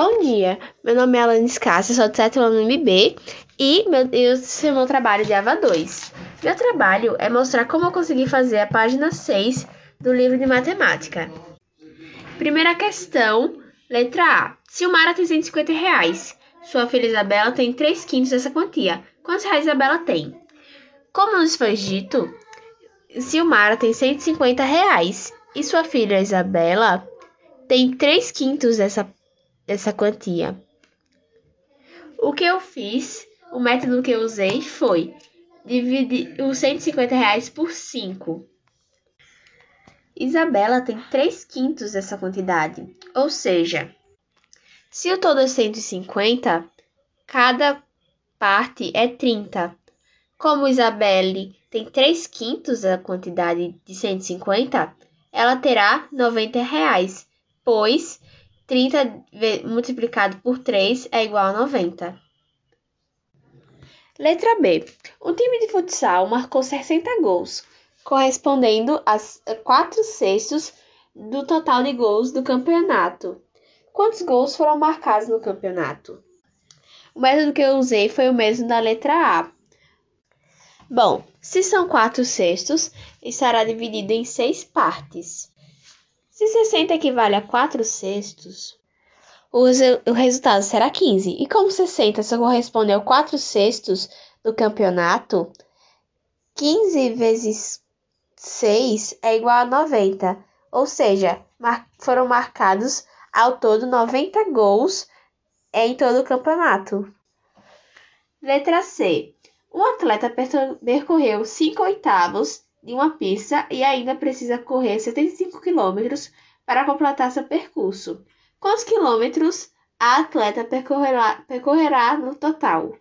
Bom dia, meu nome é Alanis Cássia, sou do ano MB e meu, eu sou meu trabalho de AVA 2. Meu trabalho é mostrar como eu consegui fazer a página 6 do livro de matemática. Primeira questão, letra A. Silmara tem 150 reais. Sua filha Isabela tem 3 quintos dessa quantia. Quantos reais Isabela tem? Como nos foi dito, Silmara tem 150 reais e sua filha Isabela tem 3 quintos dessa dessa quantia. O que eu fiz, o método que eu usei foi dividir os 150 reais por 5. Isabela tem 3 quintos dessa quantidade, ou seja, se o todo é 150, cada parte é 30. Como Isabelle tem 3 quintos da quantidade de 150, ela terá 90 reais, pois 30 multiplicado por 3 é igual a 90. Letra B. O time de futsal marcou 60 gols, correspondendo a 4 sextos do total de gols do campeonato. Quantos gols foram marcados no campeonato? O método que eu usei foi o mesmo da letra A. Bom, se são 4 sextos, estará dividido em 6 partes. Se 60 equivale a 4 sextos, o, o resultado será 15. E como 60 só corresponde a 4 sextos do campeonato, 15 vezes 6 é igual a 90. Ou seja, mar foram marcados ao todo 90 gols em todo o campeonato. Letra C. Um atleta percorreu 5 oitavos de uma pista e ainda precisa correr 75 quilômetros para completar seu percurso. Quantos quilômetros a atleta percorrerá, percorrerá no total?